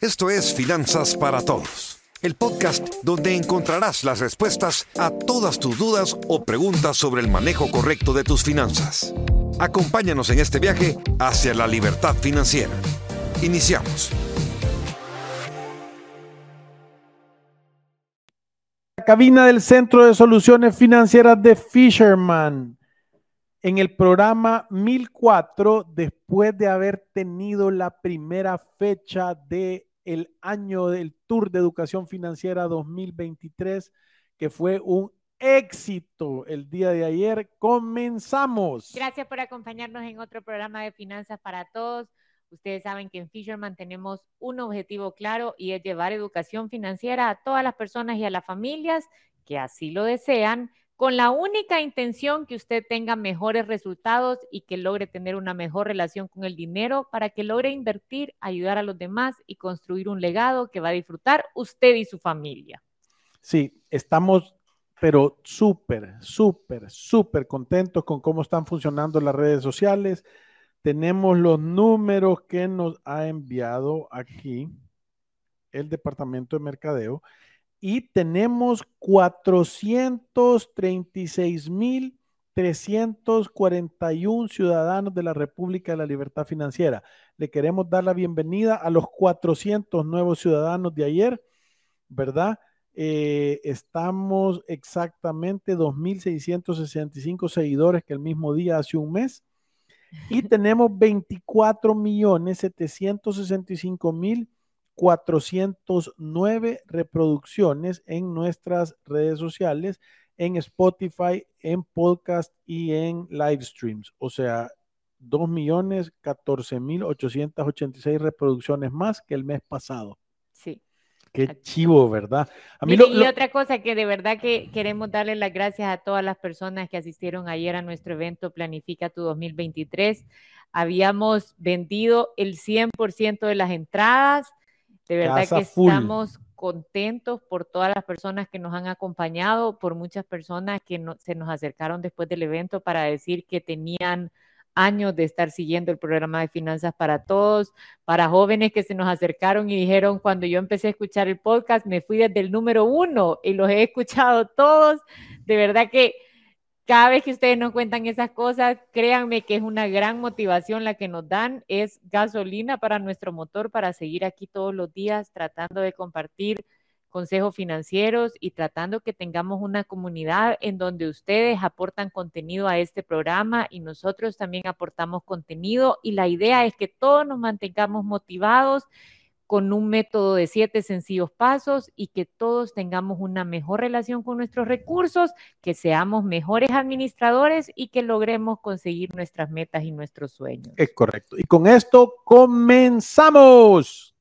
Esto es Finanzas para Todos, el podcast donde encontrarás las respuestas a todas tus dudas o preguntas sobre el manejo correcto de tus finanzas. Acompáñanos en este viaje hacia la libertad financiera. Iniciamos. La cabina del Centro de Soluciones Financieras de Fisherman en el programa 1004 después de haber tenido la primera fecha de el año del Tour de Educación Financiera 2023, que fue un éxito el día de ayer. Comenzamos. Gracias por acompañarnos en otro programa de Finanzas para Todos. Ustedes saben que en Fisherman tenemos un objetivo claro y es llevar educación financiera a todas las personas y a las familias que así lo desean con la única intención que usted tenga mejores resultados y que logre tener una mejor relación con el dinero para que logre invertir, ayudar a los demás y construir un legado que va a disfrutar usted y su familia. Sí, estamos pero súper, súper, súper contentos con cómo están funcionando las redes sociales. Tenemos los números que nos ha enviado aquí el Departamento de Mercadeo y tenemos 436.341 ciudadanos de la República de la Libertad Financiera. Le queremos dar la bienvenida a los 400 nuevos ciudadanos de ayer, ¿verdad? Eh, estamos exactamente 2.665 seguidores que el mismo día hace un mes. Y tenemos 24 millones 765 mil 409 reproducciones en nuestras redes sociales, en Spotify, en podcast y en live streams. O sea, 2 millones 14 mil 886 reproducciones más que el mes pasado. Sí. Qué chivo, ¿verdad? A mí y otra cosa que de verdad que queremos darle las gracias a todas las personas que asistieron ayer a nuestro evento Planifica tu 2023. Habíamos vendido el 100% de las entradas de verdad que estamos contentos por todas las personas que nos han acompañado, por muchas personas que se nos acercaron después del evento para decir que tenían años de estar siguiendo el programa de Finanzas para Todos, para jóvenes que se nos acercaron y dijeron, cuando yo empecé a escuchar el podcast, me fui desde el número uno y los he escuchado todos. De verdad que cada vez que ustedes nos cuentan esas cosas, créanme que es una gran motivación la que nos dan, es gasolina para nuestro motor para seguir aquí todos los días tratando de compartir consejos financieros y tratando que tengamos una comunidad en donde ustedes aportan contenido a este programa y nosotros también aportamos contenido. Y la idea es que todos nos mantengamos motivados con un método de siete sencillos pasos y que todos tengamos una mejor relación con nuestros recursos, que seamos mejores administradores y que logremos conseguir nuestras metas y nuestros sueños. Es correcto. Y con esto comenzamos.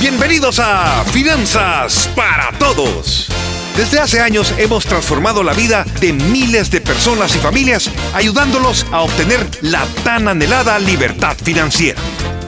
Bienvenidos a Finanzas para Todos. Desde hace años hemos transformado la vida de miles de personas y familias ayudándolos a obtener la tan anhelada libertad financiera.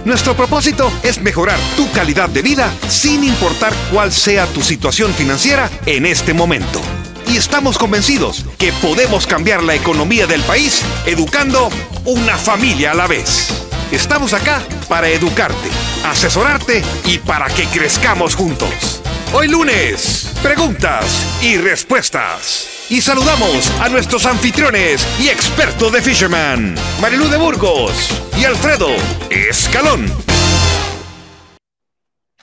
Nuestro propósito es mejorar tu calidad de vida sin importar cuál sea tu situación financiera en este momento. Y estamos convencidos que podemos cambiar la economía del país educando una familia a la vez. Estamos acá para educarte, asesorarte y para que crezcamos juntos. Hoy lunes, preguntas y respuestas. Y saludamos a nuestros anfitriones y expertos de Fisherman, Marilu de Burgos y Alfredo Escalón.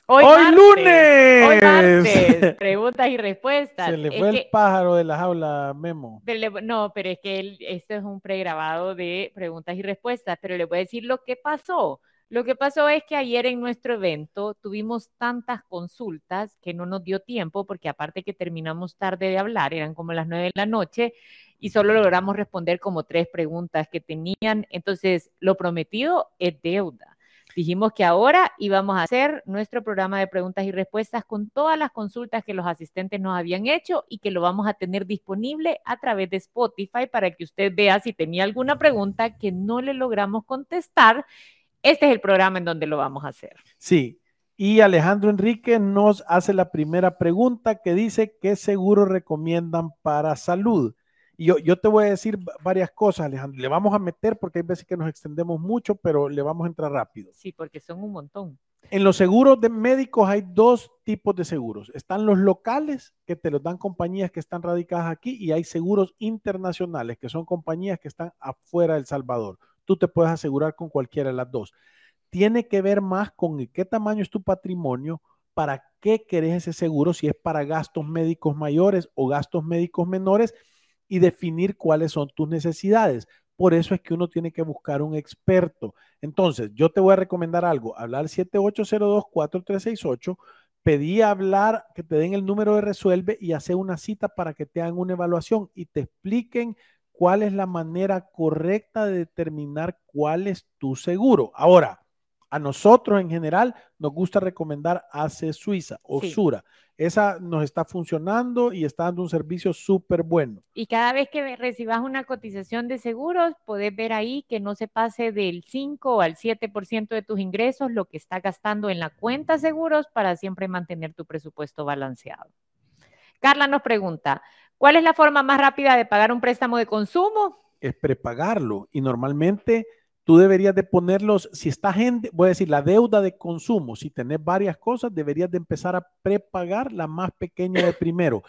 Hoy, lunes. Hoy martes. Preguntas y respuestas. Se le fue el pájaro de la jaula, Memo. no, pero es que esto es un pregrabado de preguntas y respuestas, pero le voy a decir lo que pasó. Lo que pasó es que ayer en nuestro evento tuvimos tantas consultas que no nos dio tiempo, porque aparte que terminamos tarde de hablar, eran como las nueve de la noche, y solo logramos responder como tres preguntas que tenían. Entonces, lo prometido es deuda. Dijimos que ahora íbamos a hacer nuestro programa de preguntas y respuestas con todas las consultas que los asistentes nos habían hecho y que lo vamos a tener disponible a través de Spotify para que usted vea si tenía alguna pregunta que no le logramos contestar este es el programa en donde lo vamos a hacer. Sí, y Alejandro Enrique nos hace la primera pregunta que dice, ¿qué seguro recomiendan para salud? Y yo, yo te voy a decir varias cosas, Alejandro. Le vamos a meter porque hay veces que nos extendemos mucho, pero le vamos a entrar rápido. Sí, porque son un montón. En los seguros de médicos hay dos tipos de seguros. Están los locales, que te los dan compañías que están radicadas aquí, y hay seguros internacionales, que son compañías que están afuera del Salvador. Tú te puedes asegurar con cualquiera de las dos. Tiene que ver más con qué tamaño es tu patrimonio, para qué querés ese seguro, si es para gastos médicos mayores o gastos médicos menores, y definir cuáles son tus necesidades. Por eso es que uno tiene que buscar un experto. Entonces, yo te voy a recomendar algo, hablar 7802-4368, pedí hablar, que te den el número de resuelve y hacer una cita para que te hagan una evaluación y te expliquen cuál es la manera correcta de determinar cuál es tu seguro. Ahora, a nosotros en general nos gusta recomendar ACE Suiza o Sura. Esa nos está funcionando y está dando un servicio súper bueno. Y cada vez que recibas una cotización de seguros, podés ver ahí que no se pase del 5 al 7% de tus ingresos lo que está gastando en la cuenta seguros para siempre mantener tu presupuesto balanceado. Carla nos pregunta, ¿cuál es la forma más rápida de pagar un préstamo de consumo? Es prepagarlo y normalmente tú deberías de ponerlos, si estás en, voy a decir, la deuda de consumo, si tenés varias cosas, deberías de empezar a prepagar la más pequeña de primero.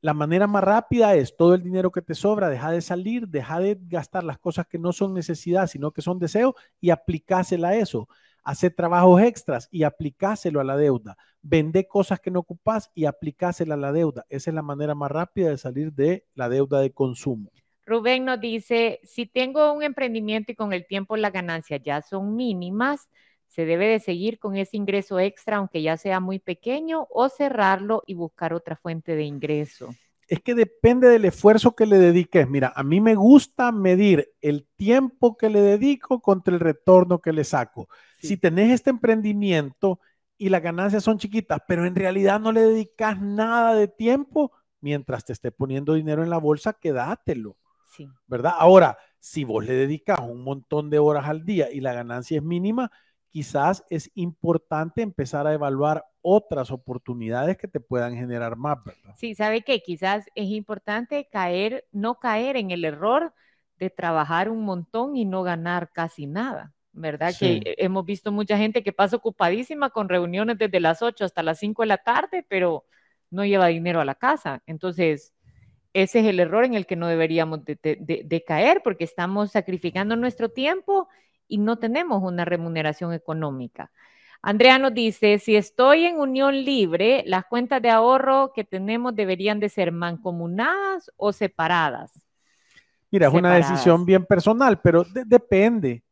La manera más rápida es todo el dinero que te sobra, deja de salir, deja de gastar las cosas que no son necesidad, sino que son deseo y aplicásela a eso. Hace trabajos extras y aplicáselo a la deuda. Vende cosas que no ocupas y aplicásela a la deuda. Esa es la manera más rápida de salir de la deuda de consumo. Rubén nos dice, si tengo un emprendimiento y con el tiempo las ganancias ya son mínimas, se debe de seguir con ese ingreso extra, aunque ya sea muy pequeño, o cerrarlo y buscar otra fuente de ingreso. Es que depende del esfuerzo que le dediques. Mira, a mí me gusta medir el tiempo que le dedico contra el retorno que le saco. Si tenés este emprendimiento y las ganancias son chiquitas, pero en realidad no le dedicas nada de tiempo, mientras te esté poniendo dinero en la bolsa, quédatelo. ¿Verdad? Ahora, si vos le dedicas un montón de horas al día y la ganancia es mínima, quizás es importante empezar a evaluar otras oportunidades que te puedan generar más, ¿verdad? Sí, sabe que quizás es importante caer, no caer en el error de trabajar un montón y no ganar casi nada, ¿verdad? Que hemos visto mucha gente que pasa ocupadísima con reuniones desde las 8 hasta las 5 de la tarde, pero no lleva dinero a la casa. Entonces, ese es el error en el que no deberíamos de, caer porque estamos sacrificando nuestro tiempo y no tenemos una remuneración económica. Andrea nos dice, si estoy en unión libre, las cuentas de ahorro que tenemos deberían de ser mancomunadas o separadas. Mira, es una decisión bien personal, pero depende,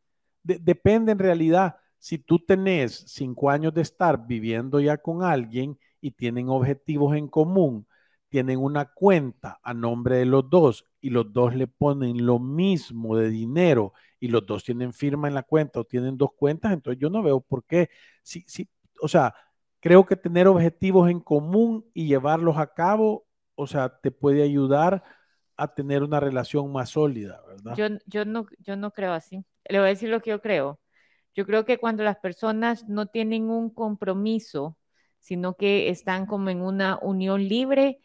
depende en realidad. Si tú tenés cinco años de estar viviendo ya con alguien y tienen objetivos en común, tienen una cuenta a nombre de los dos y los dos le ponen lo mismo de dinero y los dos tienen firma en la cuenta o tienen dos cuentas, entonces yo no veo por qué. Si, si, o sea, creo que tener objetivos en común y llevarlos a cabo, o sea, te puede ayudar a tener una relación más sólida, ¿verdad? Yo, yo, no, yo no creo así. Le voy a decir lo que yo creo. Yo creo que cuando las personas no tienen un compromiso, sino que están como en una unión libre,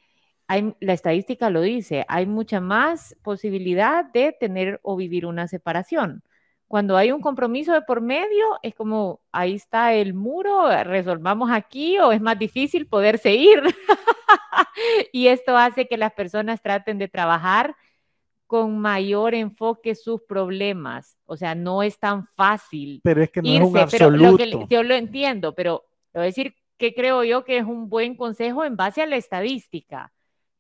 la estadística lo dice, hay mucha más posibilidad de tener o vivir una separación. Cuando hay un compromiso de por medio, es como, ahí está el muro, resolvamos aquí o es más difícil poderse ir. y esto hace que las personas traten de trabajar con mayor enfoque sus problemas. O sea, no es tan fácil. Pero es que no es un absoluto. Pero yo lo entiendo, pero voy a decir que creo yo que es un buen consejo en base a la estadística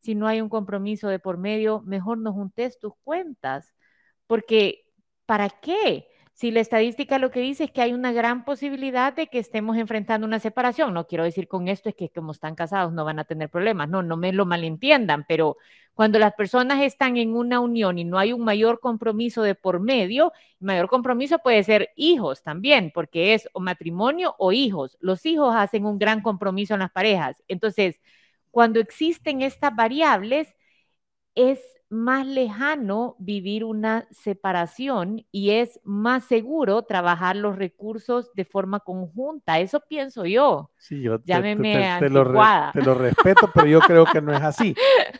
si no hay un compromiso de por medio, mejor no juntes tus cuentas, porque ¿para qué? Si la estadística lo que dice es que hay una gran posibilidad de que estemos enfrentando una separación, no quiero decir con esto es que como están casados no van a tener problemas, no, no me lo malentiendan, pero cuando las personas están en una unión y no hay un mayor compromiso de por medio, mayor compromiso puede ser hijos también, porque es o matrimonio o hijos. Los hijos hacen un gran compromiso en las parejas. Entonces, cuando existen estas variables, es más lejano vivir una separación y es más seguro trabajar los recursos de forma conjunta. Eso pienso yo. Sí, yo te, lo, respeto, pero yo creo que no es así.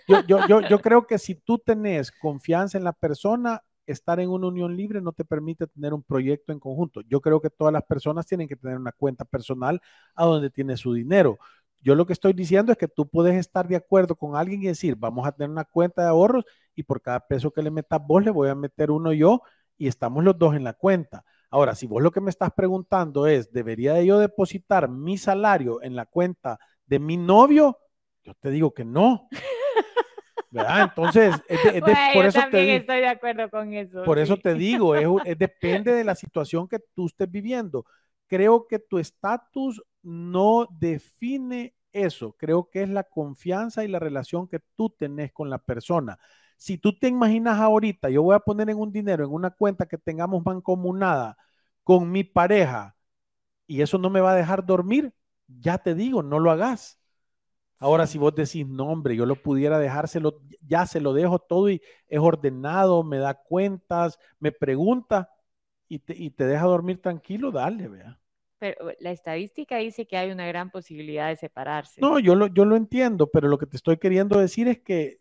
Yo, yo, yo, yo creo que si tú tenés confianza en la persona, estar en una unión libre no te permite tener un proyecto en conjunto. Yo creo que todas las personas tienen que tener una cuenta personal a donde tiene su dinero. Yo lo que estoy diciendo es que tú puedes estar de acuerdo con alguien y decir, vamos a tener una cuenta de ahorros y por cada peso que le metas vos le voy a meter uno yo y estamos los dos en la cuenta. Ahora, si vos lo que me estás preguntando es, ¿debería yo depositar mi salario en la cuenta de mi novio? Yo te digo que no. ¿verdad? Entonces, por eso te estoy de acuerdo con eso. Por eso te digo, es, depende de la situación que tú estés viviendo. Creo que tu estatus no define eso. Creo que es la confianza y la relación que tú tenés con la persona. Si tú te imaginas ahorita, yo voy a poner en un dinero en una cuenta que tengamos mancomunada con mi pareja y eso no me va a dejar dormir, ya te digo, no lo hagas Ahora, si vos decís, no, hombre, yo lo pudiera dejárselo, ya se lo dejo todo y es ordenado, me da cuentas, me pregunta y te, deja dormir tranquilo, dale, vea. Pero la estadística dice que hay una gran posibilidad de separarse. No, yo lo, yo lo entiendo, pero lo que te estoy queriendo decir es que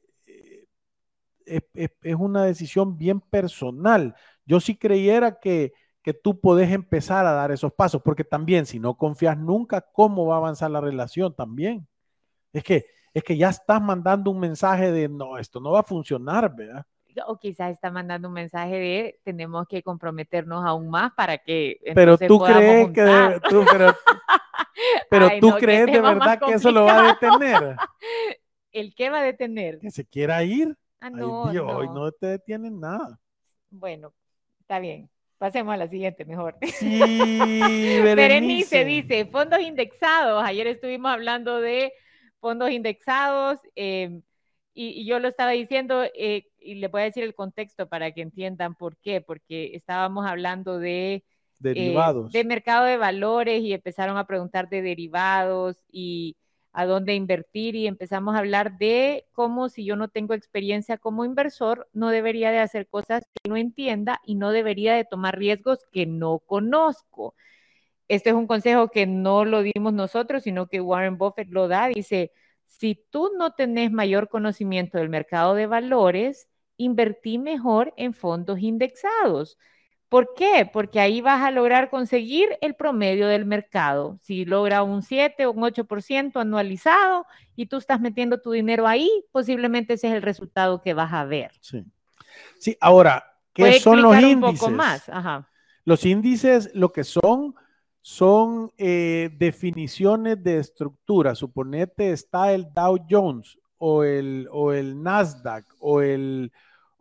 eh, es, una decisión bien personal. Yo sí creyera que, que tú podés empezar a dar esos pasos, porque también si no confías nunca, ¿cómo va a avanzar la relación también? Es que, es que ya estás mandando un mensaje de no, esto no va a funcionar, ¿verdad? O quizás está mandando un mensaje de tenemos que comprometernos aún más para que. Pero tú crees que. tú, pero, tú crees de verdad que eso lo va a detener. ¿El qué va a detener? Que se quiera ir. Ah, no, Dios, no. no te detienen nada. Bueno, está bien. Pasemos a la siguiente mejor. Sí, Berenice. Berenice dice, fondos indexados. Ayer estuvimos hablando de fondos indexados. Em, y, yo lo estaba diciendo eh, y le voy a decir el contexto para que entiendan por qué, porque estábamos hablando de eh, derivados. de mercado de valores y empezaron a preguntar de derivados y a dónde invertir y empezamos a hablar de cómo si yo no tengo experiencia como inversor, no debería de hacer cosas que no entienda y no debería de tomar riesgos que no conozco. Este es un consejo que no lo dimos nosotros, sino que Warren Buffett lo da. Dice, si tú no tenés mayor conocimiento del mercado de valores, invertí mejor en fondos indexados. ¿Por qué? Porque ahí vas a lograr conseguir el promedio del mercado. Si logra un 7 o un 8% anualizado y tú estás metiendo tu dinero ahí, posiblemente ese es el resultado que vas a ver. Sí. Sí, ahora, ¿qué son los índices? Un poco más. Los índices lo que son son eh, definiciones de estructura. Suponete está el Dow Jones o el, o el Nasdaq o el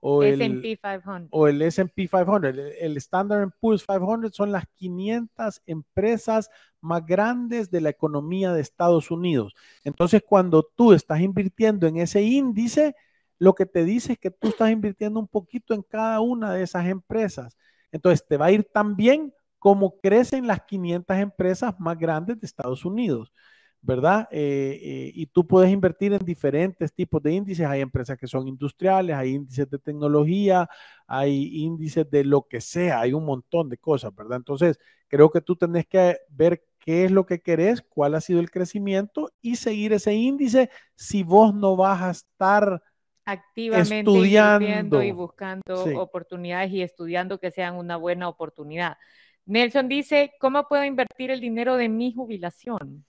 o el S&P 500 o el S&P 500, el, Standard Poor's 500 son las 500 empresas más grandes de la economía de Estados Unidos. Entonces, cuando tú estás invirtiendo en ese índice, lo que te dice es que tú estás invirtiendo un poquito en cada una de esas empresas. Entonces, te va a ir tan bien como crecen las 500 empresas más grandes de Estados Unidos, ¿verdad? Eh, eh, y tú puedes invertir en diferentes tipos de índices. Hay empresas que son industriales, hay índices de tecnología, hay índices de lo que sea, hay un montón de cosas, ¿verdad? Entonces, creo que tú tenés que ver qué es lo que querés, cuál ha sido el crecimiento y seguir ese índice si vos no vas a estar activamente estudiando y buscando oportunidades y estudiando que sean una buena oportunidad. Nelson dice, ¿cómo puedo invertir el dinero de mi jubilación?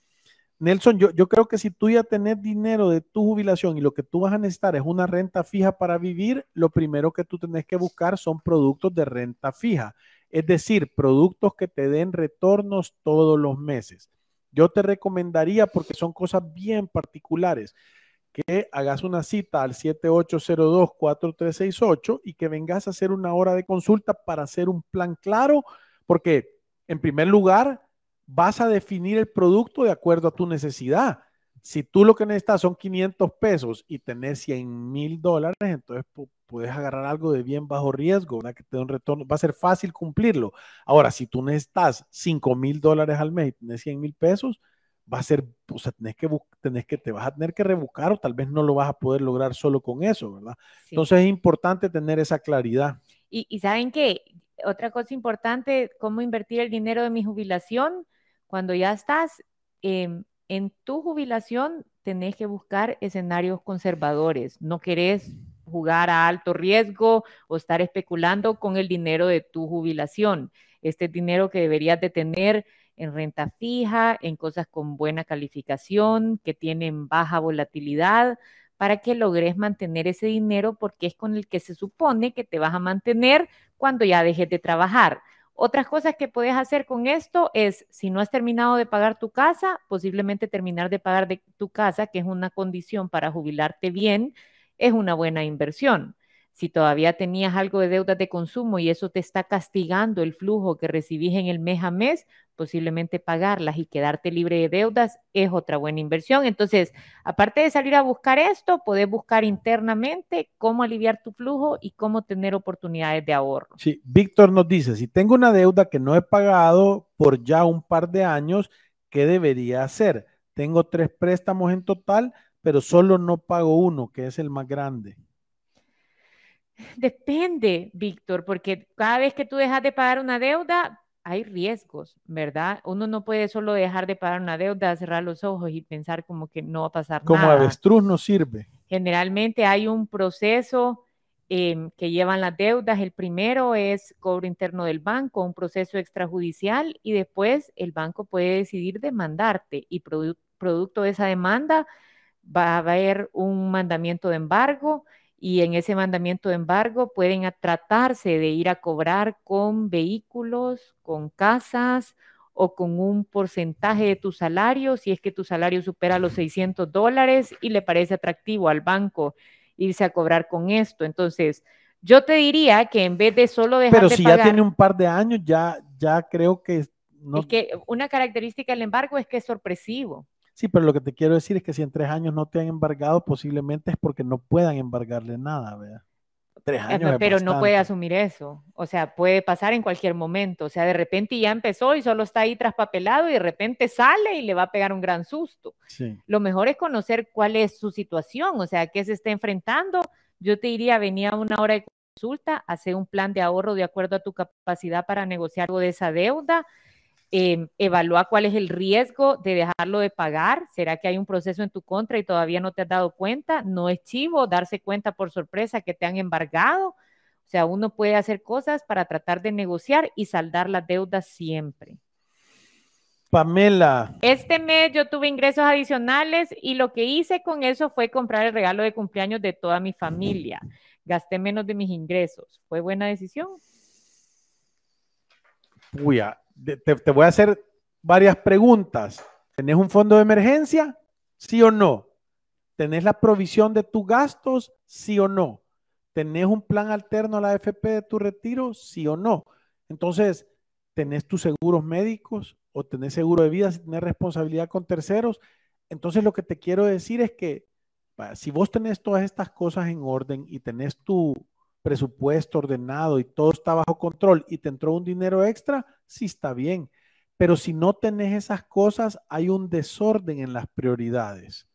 Nelson, yo, yo creo que si tú ya tenés dinero de tu jubilación y lo que tú vas a necesitar es una renta fija para vivir, lo primero que tú tenés que buscar son productos de renta fija, es decir, productos que te den retornos todos los meses. Yo te recomendaría, porque son cosas bien particulares, que hagas una cita al 7802-4368 y que vengas a hacer una hora de consulta para hacer un plan claro porque, en primer lugar, vas a definir el producto de acuerdo a tu necesidad. Si tú lo que necesitas son 500 pesos y tenés 100 mil dólares, entonces puedes agarrar algo de bien bajo riesgo, ¿verdad? que te dé un retorno. Va a ser fácil cumplirlo. Ahora, si tú necesitas 5 mil dólares al mes y tenés 100 mil pesos, va a ser, o sea, tenés que, tenés que, te vas a tener que rebuscar o tal vez no lo vas a poder lograr solo con eso, ¿verdad? Entonces es importante tener esa claridad. Y, y saben que otra cosa importante, cómo invertir el dinero de mi jubilación. Cuando ya estás em, en tu jubilación, tenés que buscar escenarios conservadores. No querés jugar a alto riesgo o estar especulando con el dinero de tu jubilación. Este dinero que deberías de tener en renta fija, en cosas con buena calificación, que tienen baja volatilidad, para que logres mantener ese dinero porque es con el que se supone que te vas a mantener cuando ya dejes de trabajar. Otras cosas que puedes hacer con esto es, si no has terminado de pagar tu casa, posiblemente terminar de pagar de tu casa, que es una condición para jubilarte bien, es una buena inversión. Si todavía tenías algo de deudas de consumo y eso te está castigando el flujo que recibís en el mes a mes, posiblemente pagarlas y quedarte libre de deudas es otra buena inversión. Entonces, aparte de salir a buscar esto, puedes buscar internamente cómo aliviar tu flujo y cómo tener oportunidades de ahorro. Sí, Víctor nos dice, si tengo una deuda que no he pagado por ya un par de años, ¿qué debería hacer? Tengo tres préstamos en total, pero solo no pago uno, que es el más grande. Depende, Víctor, porque cada vez que tú dejas de pagar una deuda, hay riesgos, ¿verdad? Uno no puede solo dejar de pagar una deuda, cerrar los ojos y pensar como que no va a pasar como nada. Como avestruz no sirve. Generalmente hay un proceso eh, que llevan las deudas. El primero es cobro interno del banco, un proceso extrajudicial y después el banco puede decidir demandarte y produ producto de esa demanda va a haber un mandamiento de embargo y en ese mandamiento de embargo pueden tratarse de ir a cobrar con vehículos, con casas o con un porcentaje de tu salario, si es que tu salario supera los 600 dólares y le parece atractivo al banco irse a cobrar con esto. Entonces, yo te diría que en vez de solo dejar Pero de si pagar, ya tiene un par de años, ya, ya creo que no. es que una característica del embargo es que es sorpresivo. Sí, pero lo que te quiero decir es que si en tres años no te han embargado, posiblemente es porque no puedan embargarle nada, ¿verdad? Tres años. pero no puede asumir eso. O sea, puede pasar en cualquier momento. O sea, de repente ya empezó y solo está ahí traspapelado y de repente sale y le va a pegar un gran susto. Sí. Lo mejor es conocer cuál es su situación, o sea, qué se está enfrentando. Yo te diría, venía a una hora de consulta, hacer un plan de ahorro de acuerdo a tu capacidad para negociar algo de esa deuda eh, evalúa cuál es el riesgo de dejarlo de pagar. ¿Será que hay un proceso en tu contra y todavía no te has dado cuenta? No es chivo darse cuenta por sorpresa que te han embargado. O sea, uno puede hacer cosas para tratar de negociar y saldar las deudas siempre. Pamela. Este mes yo tuve ingresos adicionales y lo que hice con eso fue comprar el regalo de cumpleaños de toda mi familia. Gasté menos de mis ingresos. ¿Fue buena decisión? Uy, te, voy a hacer varias preguntas. ¿Tenés un fondo de emergencia? ¿Sí o no? ¿Tenés la provisión de tus gastos? ¿Sí o no? ¿Tenés un plan alterno a la AFP de tu retiro? ¿Sí o no? Entonces, ¿tenés tus seguros médicos o tenés seguro de vida si tenés responsabilidad con terceros? Entonces, lo que te quiero decir es que si vos tenés todas estas cosas en orden y tenés tu presupuesto ordenado y todo está bajo control y te entró un dinero extra, sí está bien. Pero si no tenés esas cosas, hay un desorden en las prioridades,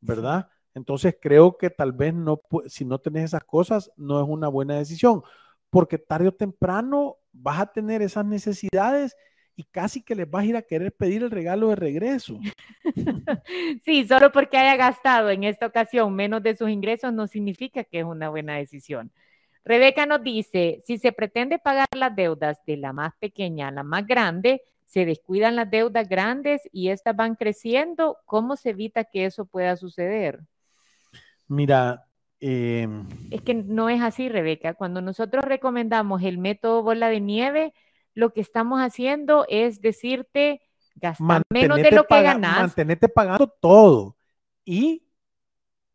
¿verdad? Entonces creo que tal vez no, si no tenés esas cosas, no es una buena decisión, porque tarde o temprano vas a tener esas necesidades y casi que les vas a ir a querer pedir el regalo de regreso. Sí, solo porque haya gastado en esta ocasión menos de sus ingresos no significa que es una buena decisión. Rebeca nos dice, si se pretende pagar las deudas de la más pequeña a la más grande, se descuidan las deudas grandes y estas van creciendo, ¿cómo se evita que eso pueda suceder? Mira, eh... es que no es así, Rebeca. Cuando nosotros recomendamos el método bola de nieve, lo que estamos haciendo es decirte, gasta menos de lo que ganas. Mantenete pagando todo y,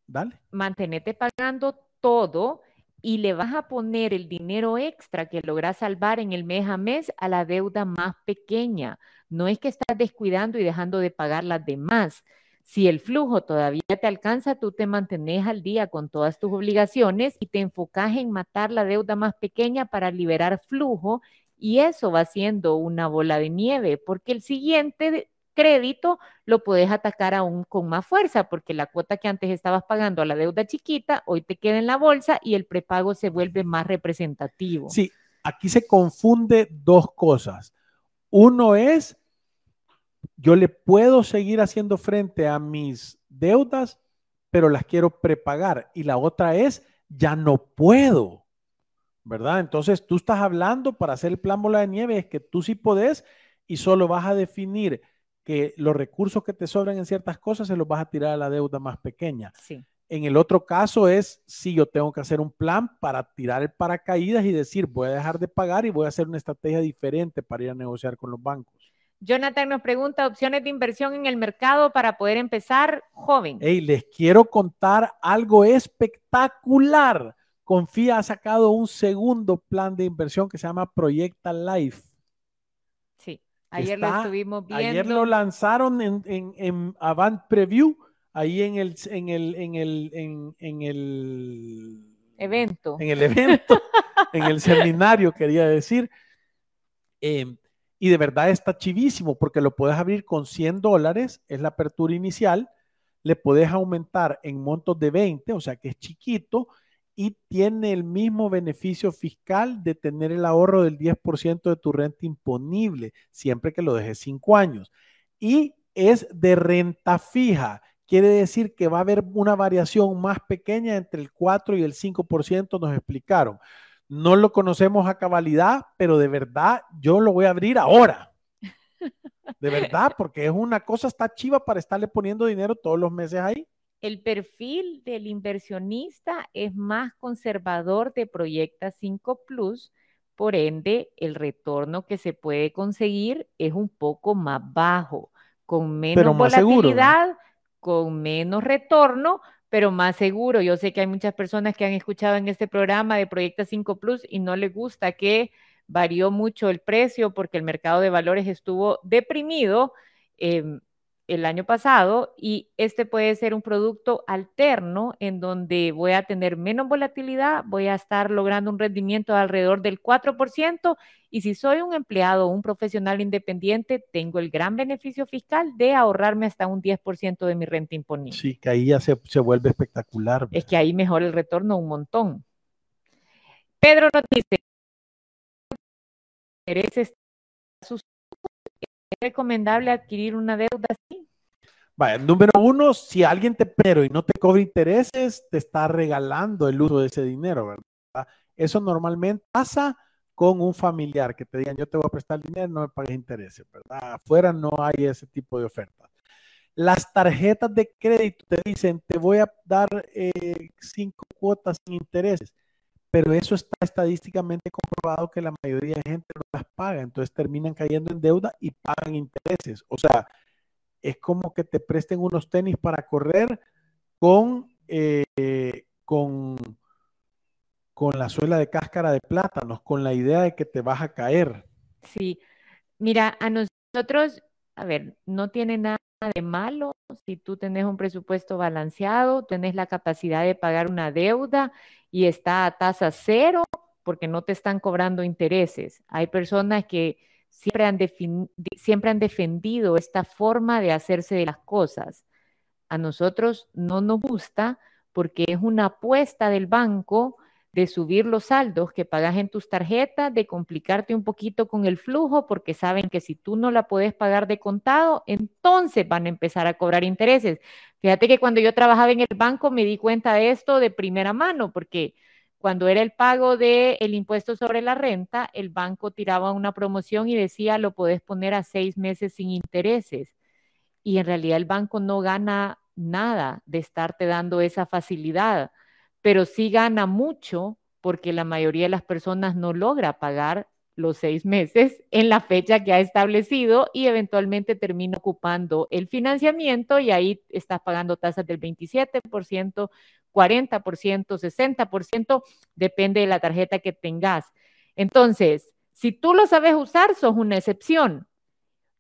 dale. Mantenete pagando todo y le vas a poner el dinero extra que logras salvar en el mes a mes a la deuda más pequeña. No es que estás descuidando y dejando de pagar las demás. Si el flujo todavía te alcanza, tú te mantienes al día con todas tus obligaciones y te enfocas en matar la deuda más pequeña para liberar flujo y eso va siendo una bola de nieve, porque el siguiente crédito lo puedes atacar aún con más fuerza, porque la cuota que antes estabas pagando a la deuda chiquita, hoy te queda en la bolsa y el prepago se vuelve más representativo. Sí, aquí se confunde dos cosas. Uno es, yo le puedo seguir haciendo frente a mis deudas, pero las quiero prepagar. Y la otra es, ya no puedo, ¿verdad? Entonces tú estás hablando para hacer el plan bola de nieve, es que tú sí podés y solo vas a definir que los recursos que te sobran en ciertas cosas se los vas a tirar a la deuda más pequeña. Sí. En el otro caso es si yo tengo que hacer un plan para tirar el paracaídas y decir voy a dejar de pagar y voy a hacer una estrategia diferente para ir a negociar con los bancos. Jonathan nos pregunta opciones de inversión en el mercado para poder empezar joven. Hey, les quiero contar algo espectacular. Confía ha sacado un segundo plan de inversión que se llama Proyecta Life. Ayer lo estuvimos viendo. Ayer lo lanzaron en, en, Avant Preview, ahí en el, en el, en el, en, el evento. En el evento, en el seminario, quería decir. Eh, y de verdad está chivísimo porque lo puedes abrir con 100 dólares, es la apertura inicial, le puedes aumentar en montos de 20, o sea que es chiquito, y tiene el mismo beneficio fiscal de tener el ahorro del 10% de tu renta imponible, siempre que lo dejes 5 años. Y es de renta fija, quiere decir que va a haber una variación más pequeña entre el 4 y el 5%, nos explicaron. No lo conocemos a cabalidad, pero de verdad yo lo voy a abrir ahora. De verdad, porque es una cosa, está chiva para estarle poniendo dinero todos los meses ahí. El perfil del inversionista es más conservador de Proyecta 5 Plus, por ende, el retorno que se puede conseguir es un poco más bajo, con menos volatilidad, con menos retorno, pero más seguro. Yo sé que hay muchas personas que han escuchado en este programa de Proyecta 5 Plus y no les gusta que varió mucho el precio porque el mercado de valores estuvo deprimido. Em, el año pasado y este puede ser un producto alterno en donde voy a tener menos volatilidad, voy a estar logrando un rendimiento de alrededor del 4% y si soy un empleado o un profesional independiente, tengo el gran beneficio fiscal de ahorrarme hasta un 10% de mi renta imponible. Sí, que ahí ya se, vuelve espectacular. Es que ahí mejora el retorno un montón. Pedro nos dice, ¿es recomendable adquirir una deuda así? Vaya, número uno, si alguien te pero y no te cobra intereses, te está regalando el uso de ese dinero, ¿verdad? Eso normalmente pasa con un familiar que te digan, yo te voy a prestar dinero, no me pagues intereses, ¿verdad? Afuera no hay ese tipo de ofertas. Las tarjetas de crédito te dicen, te voy a dar eh, cinco cuotas sin intereses, pero eso está estadísticamente comprobado que la mayoría de gente no las paga, entonces terminan cayendo en deuda y pagan intereses. O sea, es como que te presten unos tenis para correr con, eh, con, con la suela de cáscara de plátanos, con la idea de que te vas a caer. Sí, mira, a nosotros, a ver, no tiene nada de malo si tú tenés un presupuesto balanceado, tenés la capacidad de pagar una deuda y está a tasa cero porque no te están cobrando intereses. Hay personas que siempre han, siempre han defendido esta forma de hacerse de las cosas. A nosotros no nos gusta porque es una apuesta del banco de subir los saldos que pagas en tus tarjetas, de complicarte un poquito con el flujo, porque saben que si tú no la puedes pagar de contado, entonces van a empezar a cobrar intereses. Fíjate que cuando yo trabajaba en el banco me di cuenta de esto de primera mano, porque cuando era el pago del el impuesto sobre la renta, el banco tiraba una promoción y decía, lo puedes poner a seis meses sin intereses. Y en realidad el banco no gana nada de estarte dando esa facilidad, pero sí gana mucho porque la mayoría de las personas no logra pagar los seis meses en la fecha que ha establecido y eventualmente termina ocupando el financiamiento y ahí estás pagando tasas del 27%, 40%, 60%, depende de la tarjeta que tengas. Entonces, si tú lo sabes usar, sos una excepción.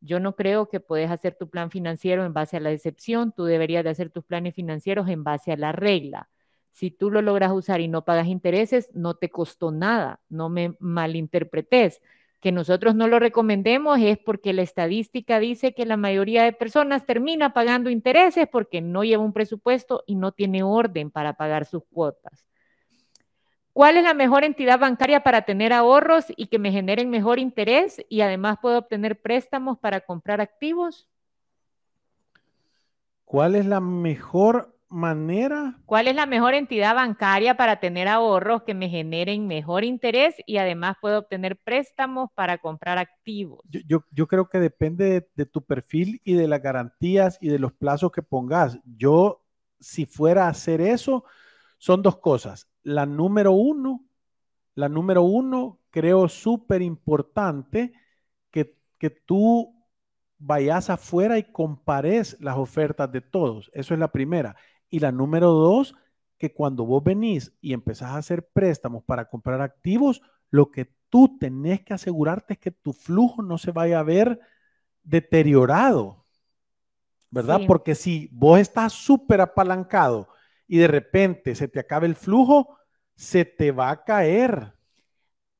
Yo no creo que puedes hacer tu plan financiero en base a la excepción, tú deberías de hacer tus planes financieros en base a la regla. Si tú lo logras usar y no pagas intereses, no te costó nada, no me malinterpretes que nosotros no lo recomendemos es porque la estadística dice que la mayoría de personas termina pagando intereses porque no lleva un presupuesto y no tiene orden para pagar sus cuotas. ¿Cuál es la mejor entidad bancaria para tener ahorros y que me generen mejor interés y además puedo obtener préstamos para comprar activos? ¿Cuál es la mejor manera. ¿Cuál es la mejor entidad bancaria para tener ahorros que me generen mejor interés y además puedo obtener préstamos para comprar activos? Yo, yo, creo que depende de, tu perfil y de las garantías y de los plazos que pongas. Yo, si fuera a hacer eso, son dos cosas. La número uno, la número uno, creo súper importante que, que tú vayas afuera y compares las ofertas de todos. Eso es la primera. Y la número dos, que cuando vos venís y empezás a hacer préstamos para comprar activos, lo que tú tenés que asegurarte es que tu flujo no se vaya a ver deteriorado, ¿verdad? Porque si vos estás súper apalancado y de repente se te acaba el flujo, se te va a caer.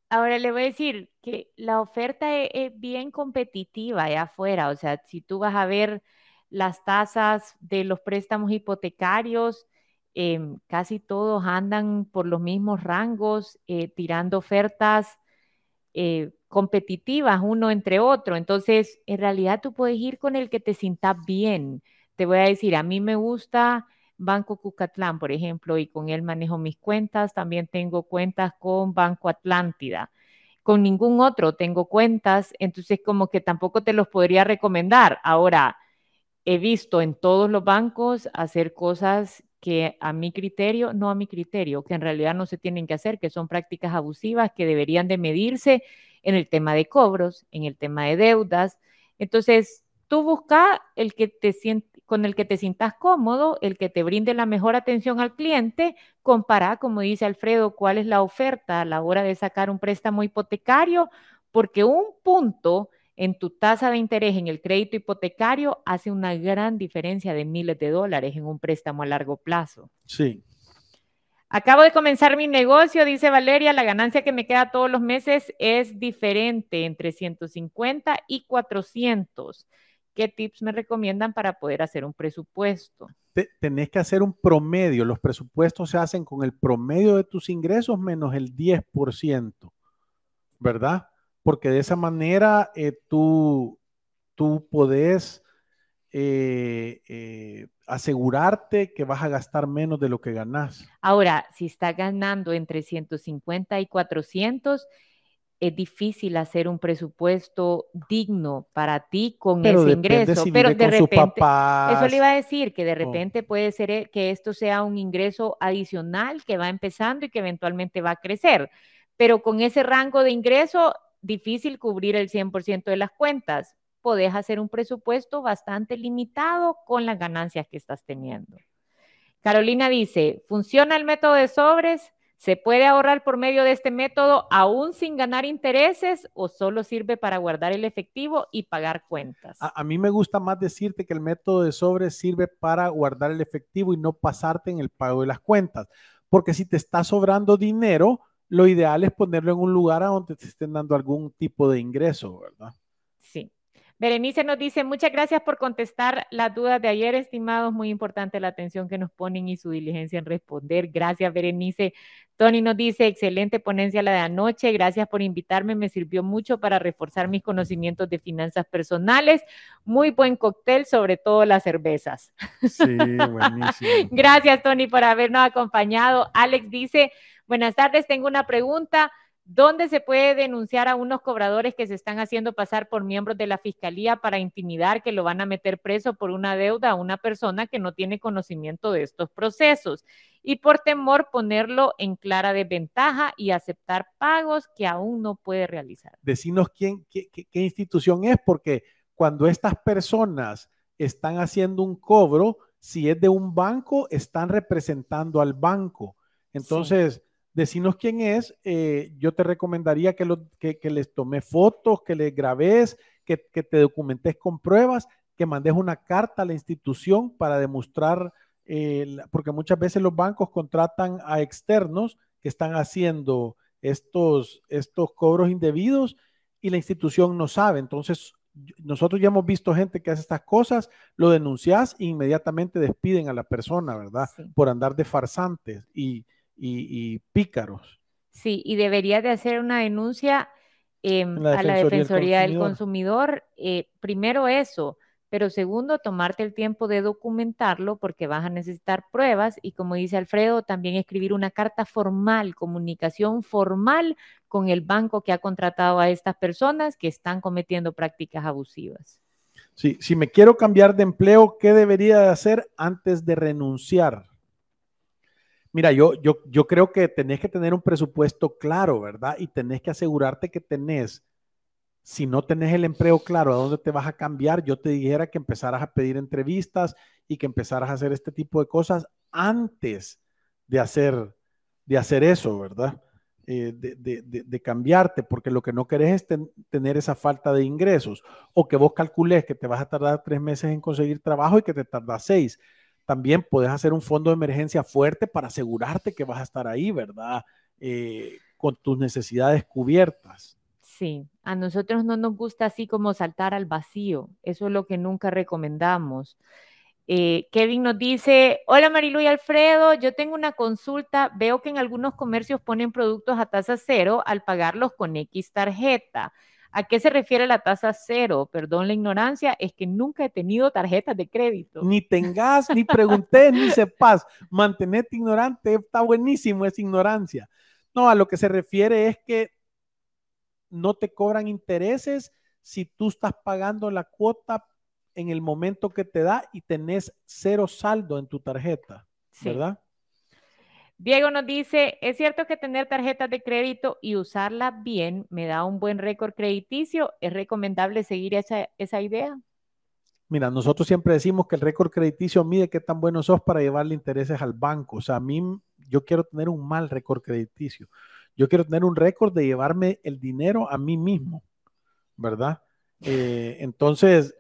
Ahora le voy a decir que la oferta es, es bien competitiva allá afuera, o sea, si tú vas a ver las tasas de los préstamos hipotecarios, em, casi todos andan por los mismos rangos, eh, tirando ofertas eh, competitivas uno entre otro. Entonces, en realidad tú puedes ir con el que te sientas bien. Te voy a decir, a mí me gusta Banco Cucatlán, por ejemplo, y con él manejo mis cuentas. También tengo cuentas con Banco Atlántida. Con ningún otro tengo cuentas, entonces como que tampoco te los podría recomendar. Ahora, he visto en todos los bancos hacer cosas que a mi criterio, no a mi criterio, que en realidad no se tienen que hacer, que son prácticas abusivas que deberían de medirse en el tema de cobros, en el tema de deudas. Entonces, tú busca el que te con el que te sientas cómodo, el que te brinde la mejor atención al cliente, compara, como dice Alfredo, cuál es la oferta a la hora de sacar un préstamo hipotecario, porque un punto en tu tasa de interés en el crédito hipotecario hace una gran diferencia de miles de dólares en un préstamo a largo plazo. Sí. Acabo de comenzar mi negocio, dice Valeria, la ganancia que me queda todos los meses es diferente entre 150 y 400. ¿Qué tips me recomiendan para poder hacer un presupuesto? tenés que hacer un promedio. Los presupuestos se hacen con el promedio de tus ingresos menos el 10%, ¿verdad? Porque de esa manera eh, tú, tú podés eh, eh, asegurarte que vas a gastar menos de lo que ganas. Ahora, si estás ganando entre 150 y 400, es difícil hacer un presupuesto digno para ti con ese ingreso. pero de repente, eso le iba a decir, que de repente puede ser que esto sea un ingreso adicional que va empezando y que eventualmente va a crecer. Pero con ese rango de ingreso difícil cubrir el 100% de las cuentas. Podés hacer un presupuesto bastante limitado con las ganancias que estás teniendo. Carolina dice, ¿funciona el método de sobres? ¿Se puede ahorrar por medio de este método aún sin ganar intereses o solo sirve para guardar el efectivo y pagar cuentas? A, a, mí me gusta más decirte que el método de sobres sirve para guardar el efectivo y no pasarte en el pago de las cuentas. Porque si te está sobrando dinero, lo ideal es ponerlo en un lugar a donde te estén dando algún tipo de ingreso, ¿verdad? Berenice nos dice, muchas gracias por contestar las dudas de ayer, estimados. Muy importante la atención que nos ponen y su diligencia en responder. Gracias, Berenice. Tony nos dice, excelente ponencia la de anoche. Gracias por invitarme. Me sirvió mucho para reforzar mis conocimientos de finanzas personales. Muy buen cóctel, sobre todo las cervezas. Sí, buenísimo. gracias, Tony, por habernos acompañado. Alex dice, Buenas tardes, tengo una pregunta. ¿Dónde se puede denunciar a unos cobradores que se están haciendo pasar por miembros de la fiscalía para intimidar que lo van a meter preso por una deuda a una persona que no tiene conocimiento de estos procesos? Y por temor ponerlo en clara desventaja y aceptar pagos que aún no puede realizar. Decinos quién, qué, qué institución es, porque cuando estas personas están haciendo un cobro, si es de un banco, están representando al banco. Entonces, decinos quién es, eh, yo te recomendaría que, lo, que, les tome fotos, que les grabes, que, te documentes con pruebas, que mandes una carta a la institución para demostrar, eh, porque muchas veces los bancos contratan a externos que están haciendo estos, estos cobros indebidos y la institución no sabe. Entonces, nosotros ya hemos visto gente que hace estas cosas, lo denuncias e inmediatamente despiden a la persona, ¿verdad? Por andar de farsantes. Y, y, pícaros. Sí, y debería de hacer una denuncia em, a la Defensoría del Consumidor. Eh, primero eso, pero segundo, tomarte el tiempo de documentarlo porque vas a necesitar pruebas y como dice Alfredo, también escribir una carta formal, comunicación formal con el banco que ha contratado a estas personas que están cometiendo prácticas abusivas. Sí, si me quiero cambiar de empleo, ¿qué debería de hacer antes de renunciar? Mira, yo, yo, yo creo que tenés que tener un presupuesto claro, ¿verdad? Y tenés que asegurarte que tenés si no tenés el empleo claro a dónde te vas a cambiar, yo te dijera que empezaras a pedir entrevistas y que empezaras a hacer este tipo de cosas antes de hacer, de hacer eso, ¿verdad? Eh, de, cambiarte, porque lo que no querés es tener esa falta de ingresos o que vos calcules que te vas a tardar tres meses en conseguir trabajo y que te tardas seis. También puedes hacer un fondo de emergencia fuerte para asegurarte que vas a estar ahí, ¿verdad? Eh, con tus necesidades cubiertas. Sí, a nosotros no nos gusta así como saltar al vacío. Eso es lo que nunca recomendamos. Eh, Kevin nos dice, hola Marilu y Alfredo, yo tengo una consulta, veo que en algunos comercios ponen productos a tasa cero al pagarlos con X tarjeta. ¿A qué se refiere la tasa cero? Perdón la ignorancia, es que nunca he tenido tarjetas de crédito. Ni tengas, ni preguntes, ni sepas. Mantenerte ignorante, está buenísimo esa ignorancia. No, a lo que se refiere es que no te cobran intereses si tú estás pagando la cuota en el momento que te da y tenés cero saldo en tu tarjeta, ¿verdad? Diego nos dice, es cierto que tener tarjetas de crédito y usarla bien me da un buen récord crediticio. ¿Es recomendable seguir esa, esa idea? Mira, nosotros siempre decimos que el récord crediticio mide qué tan bueno sos para llevarle intereses al banco. O sea, a mí yo quiero tener un mal récord crediticio. Yo quiero tener un récord de llevarme el dinero a mí mismo, ¿verdad? Eh, entonces,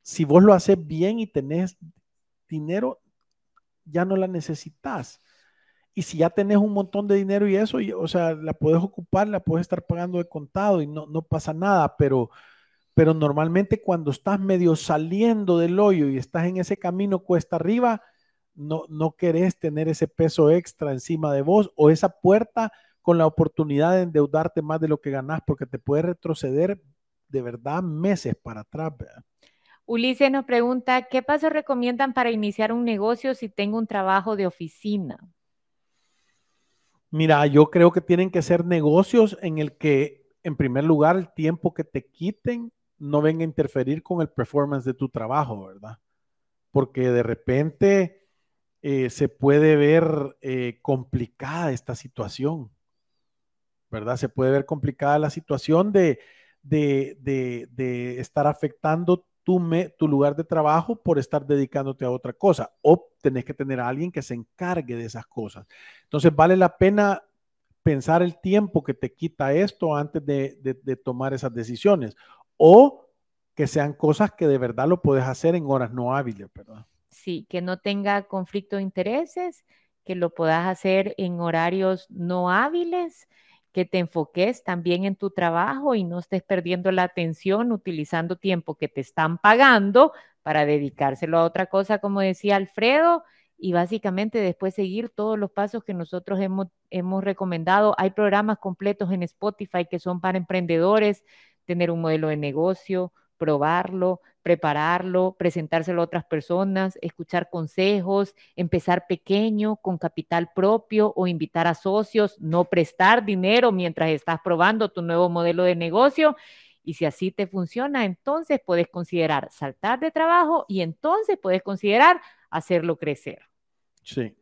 si vos lo haces bien y tenés dinero, ya no la necesitas. Y si ya tenés un montón de dinero y eso, o sea, la puedes ocupar, la puedes estar pagando de contado y no, no pasa nada, pero, pero normalmente cuando estás medio saliendo del hoyo y estás en ese camino cuesta arriba, no, no querés tener ese peso extra encima de vos o esa puerta con la oportunidad de endeudarte más de lo que ganás, porque te puede retroceder de verdad meses para atrás. Ulises nos pregunta, ¿qué pasos recomiendan para iniciar un negocio si tengo un trabajo de oficina? Mira, yo creo que tienen que ser negocios en el que, en primer lugar, el tiempo que te quiten no venga a interferir con el performance de tu trabajo, ¿verdad? Porque de repente eh, se puede ver eh, complicada esta situación. ¿verdad? Se puede ver complicada la situación de, de, estar afectando tu, lugar de trabajo por estar dedicándote a otra cosa o tenés que tener a alguien que se encargue de esas cosas. Entonces vale la pena pensar el tiempo que te quita esto antes de, de tomar esas decisiones o que sean cosas que de verdad lo puedes hacer en horas no hábiles, ¿verdad? Sí, que no tenga conflicto de intereses, que lo puedas hacer en horarios no hábiles que te enfoques también en tu trabajo y no estés perdiendo la atención utilizando tiempo que te están pagando para dedicárselo a otra cosa, como decía Alfredo, y básicamente después seguir todos los pasos que nosotros hemos, hemos recomendado. Hay programas completos en Spotify que son para emprendedores, tener un modelo de negocio, probarlo, prepararlo, presentárselo a otras personas, escuchar consejos, empezar pequeño, con capital propio o invitar a socios, no prestar dinero mientras estás probando tu nuevo modelo de negocio. Y si así te funciona, entonces puedes considerar saltar de trabajo y entonces puedes considerar hacerlo crecer. Sí.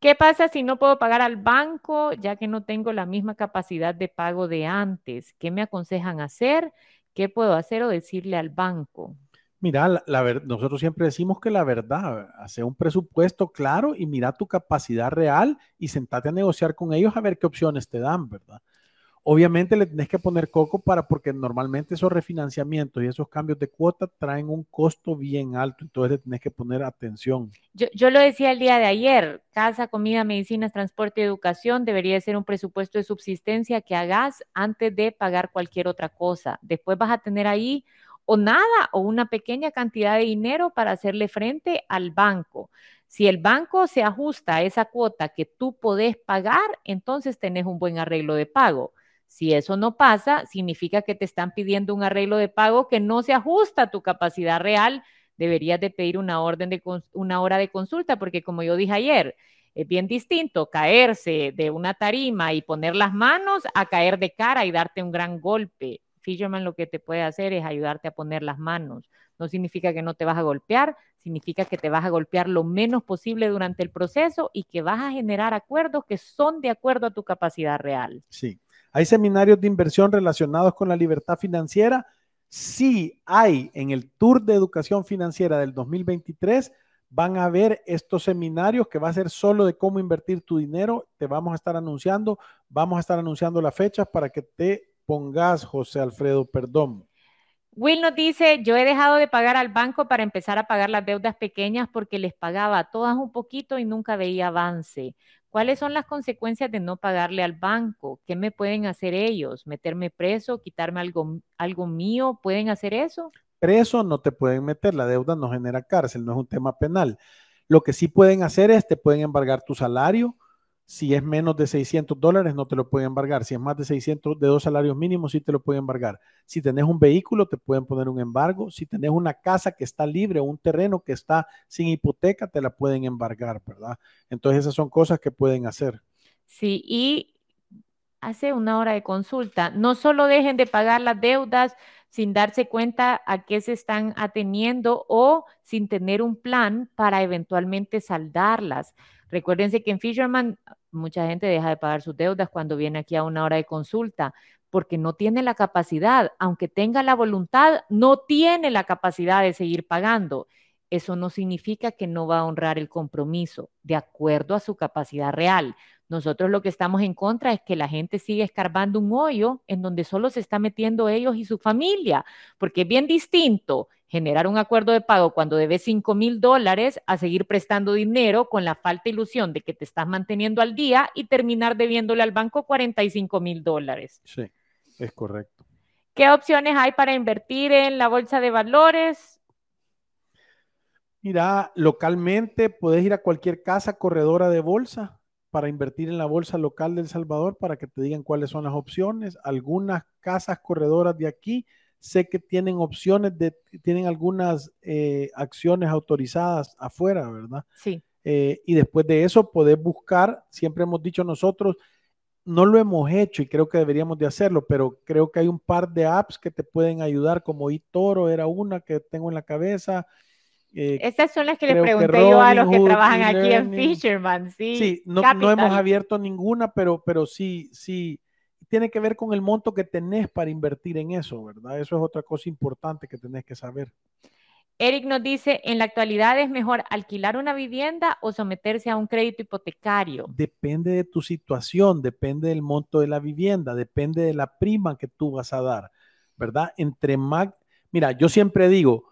¿Qué pasa si no puedo pagar al banco ya que no tengo la misma capacidad de pago de antes? ¿Qué me aconsejan hacer? ¿Qué puedo hacer o decirle al banco? Mira, la, nosotros siempre decimos que la verdad, hace un presupuesto claro y mira tu capacidad real y sentate a negociar con ellos a ver qué opciones te dan, ¿verdad? Obviamente le tenés que poner coco para, porque normalmente esos refinanciamientos y esos cambios de cuota traen un costo bien alto, entonces le tenés que poner atención. Yo, lo decía el día de ayer, casa, comida, medicinas, transporte educación debería ser un presupuesto de subsistencia que hagas antes de pagar cualquier otra cosa. Después vas a tener ahí o nada o una pequeña cantidad de dinero para hacerle frente al banco. Si el banco se ajusta a esa cuota que tú podés pagar, entonces tenés un buen arreglo de pago. Si eso no pasa, significa que te están pidiendo un arreglo de pago que no se ajusta a tu capacidad real deberías de pedir una orden de una hora de consulta, porque como yo dije ayer, es bien distinto caerse de una tarima y poner las manos a caer de cara y darte un gran golpe. Fisherman lo que te puede hacer es ayudarte a poner las manos. No significa que no te vas a golpear, significa que te vas a golpear lo menos posible durante el proceso y que vas a generar acuerdos que son de acuerdo a tu capacidad real. Sí. Hay seminarios de inversión relacionados con la libertad financiera. Sí hay en el Tour de Educación Financiera del 2023 van a ver estos seminarios que va a ser solo de cómo invertir tu dinero. Te vamos a estar anunciando, vamos a estar anunciando las fechas para que te pongas, José Alfredo, perdón. Will nos dice, yo he dejado de pagar al banco para empezar a pagar las deudas pequeñas porque les pagaba todas un poquito y nunca veía avance. ¿Cuáles son las consecuencias de no pagarle al banco? ¿Qué me pueden hacer ellos? ¿Meterme preso? ¿Quitarme algo, algo mío? ¿Pueden hacer eso? Preso no te pueden meter, la deuda no genera cárcel, no es un tema penal. Lo que sí pueden hacer es, te pueden embargar tu salario, si es menos de 600 dólares, no te lo pueden embargar. Si es más de 600, de dos salarios mínimos, sí te lo pueden embargar. Si tenés un vehículo, te pueden poner un embargo. Si tenés una casa que está libre o un terreno que está sin hipoteca, te la pueden embargar, ¿verdad? Entonces esas son cosas que pueden hacer. Sí, y hace una hora de consulta, no solo dejen de pagar las deudas sin darse cuenta a qué se están ateniendo o sin tener un plan para eventualmente saldarlas. Recuérdense que en Fisherman mucha gente deja de pagar sus deudas cuando viene aquí a una hora de consulta porque no tiene la capacidad, aunque tenga la voluntad, no tiene la capacidad de seguir pagando. Eso no significa que no va a honrar el compromiso de acuerdo a su capacidad real. Nosotros lo que estamos en contra es que la gente sigue escarbando un hoyo en donde solo se está metiendo ellos y su familia, porque es bien distinto generar un acuerdo de pago cuando debes 5 mil dólares a seguir prestando dinero con la falta ilusión de que te estás manteniendo al día y terminar debiéndole al banco 45 mil dólares. Sí, es correcto. ¿Qué opciones hay para invertir en la bolsa de valores? Mira, localmente puedes ir a cualquier casa corredora de bolsa para invertir en la bolsa local de El Salvador para que te digan cuáles son las opciones. Algunas casas corredoras de aquí sé que tienen opciones de, tienen algunas eh, acciones autorizadas afuera, ¿verdad? Sí. Eh, y después de eso podés buscar, siempre hemos dicho nosotros, no lo hemos hecho y creo que deberíamos de hacerlo, pero creo que hay un par de apps que te pueden ayudar, como eToro era una que tengo en la cabeza. Eh, Esas son las que le pregunté yo a los que trabajan aquí en Fisherman, sí. Sí, no, no, hemos abierto ninguna, pero, pero sí, sí, tiene que ver con el monto que tenés para invertir en eso, ¿verdad? Eso es otra cosa importante que tenés que saber. Eric nos dice, en la actualidad es mejor alquilar una vivienda o someterse a un crédito hipotecario. Depende de tu situación, depende del monto de la vivienda, depende de la prima que tú vas a dar, ¿verdad? Entre más, mira, yo siempre digo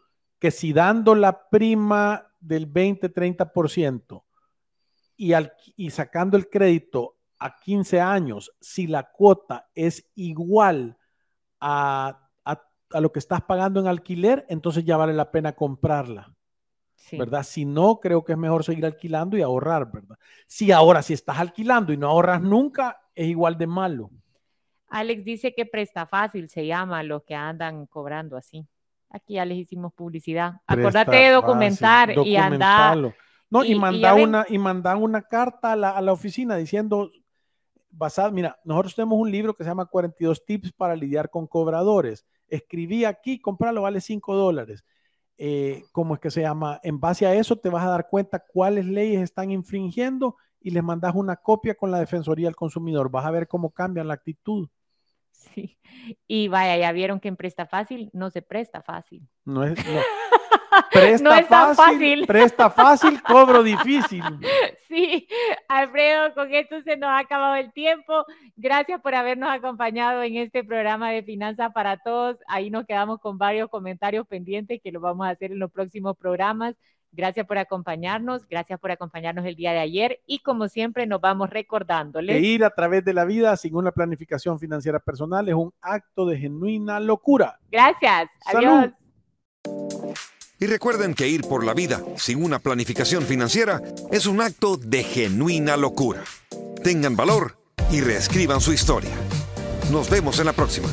que si dando la prima del 20, 30% y, y sacando el crédito a 15 años, si la cuota es igual a, lo que estás pagando en alquiler, entonces ya vale la pena comprarla. ¿Verdad? Si no, creo que es mejor seguir alquilando y ahorrar, ¿verdad? Si ahora, si estás alquilando y no ahorras nunca, es igual de malo. Alex dice que presta fácil, se llama los que andan cobrando así. Aquí ya les hicimos publicidad. Acordate de documentar y andar. No, y, manda una, y una carta a la, a la, oficina diciendo basada, mira, nosotros tenemos un libro que se llama 42 tips para lidiar con cobradores. Escribí aquí, comprarlo vale 5 dólares. Eh, ¿Cómo es que se llama? En base a eso te vas a dar cuenta cuáles leyes están infringiendo y les mandas una copia con la Defensoría del Consumidor. Vas a ver cómo cambian la actitud. Sí, y vaya, ya vieron que en Presta Fácil no se presta fácil. No es, no. Presta fácil, Presta fácil, cobro difícil. Sí, Alfredo, con esto se nos ha acabado el tiempo. Gracias por habernos acompañado en este programa de Finanzas para Todos. Ahí nos quedamos con varios comentarios pendientes que lo vamos a hacer en los próximos programas. Gracias por acompañarnos, gracias por acompañarnos el día de ayer y como siempre nos vamos recordándoles. Que ir a través de la vida sin una planificación financiera personal es un acto de genuina locura. Gracias, adiós. Y recuerden que ir por la vida sin una planificación financiera es un acto de genuina locura. Tengan valor y reescriban su historia. Nos vemos en la próxima.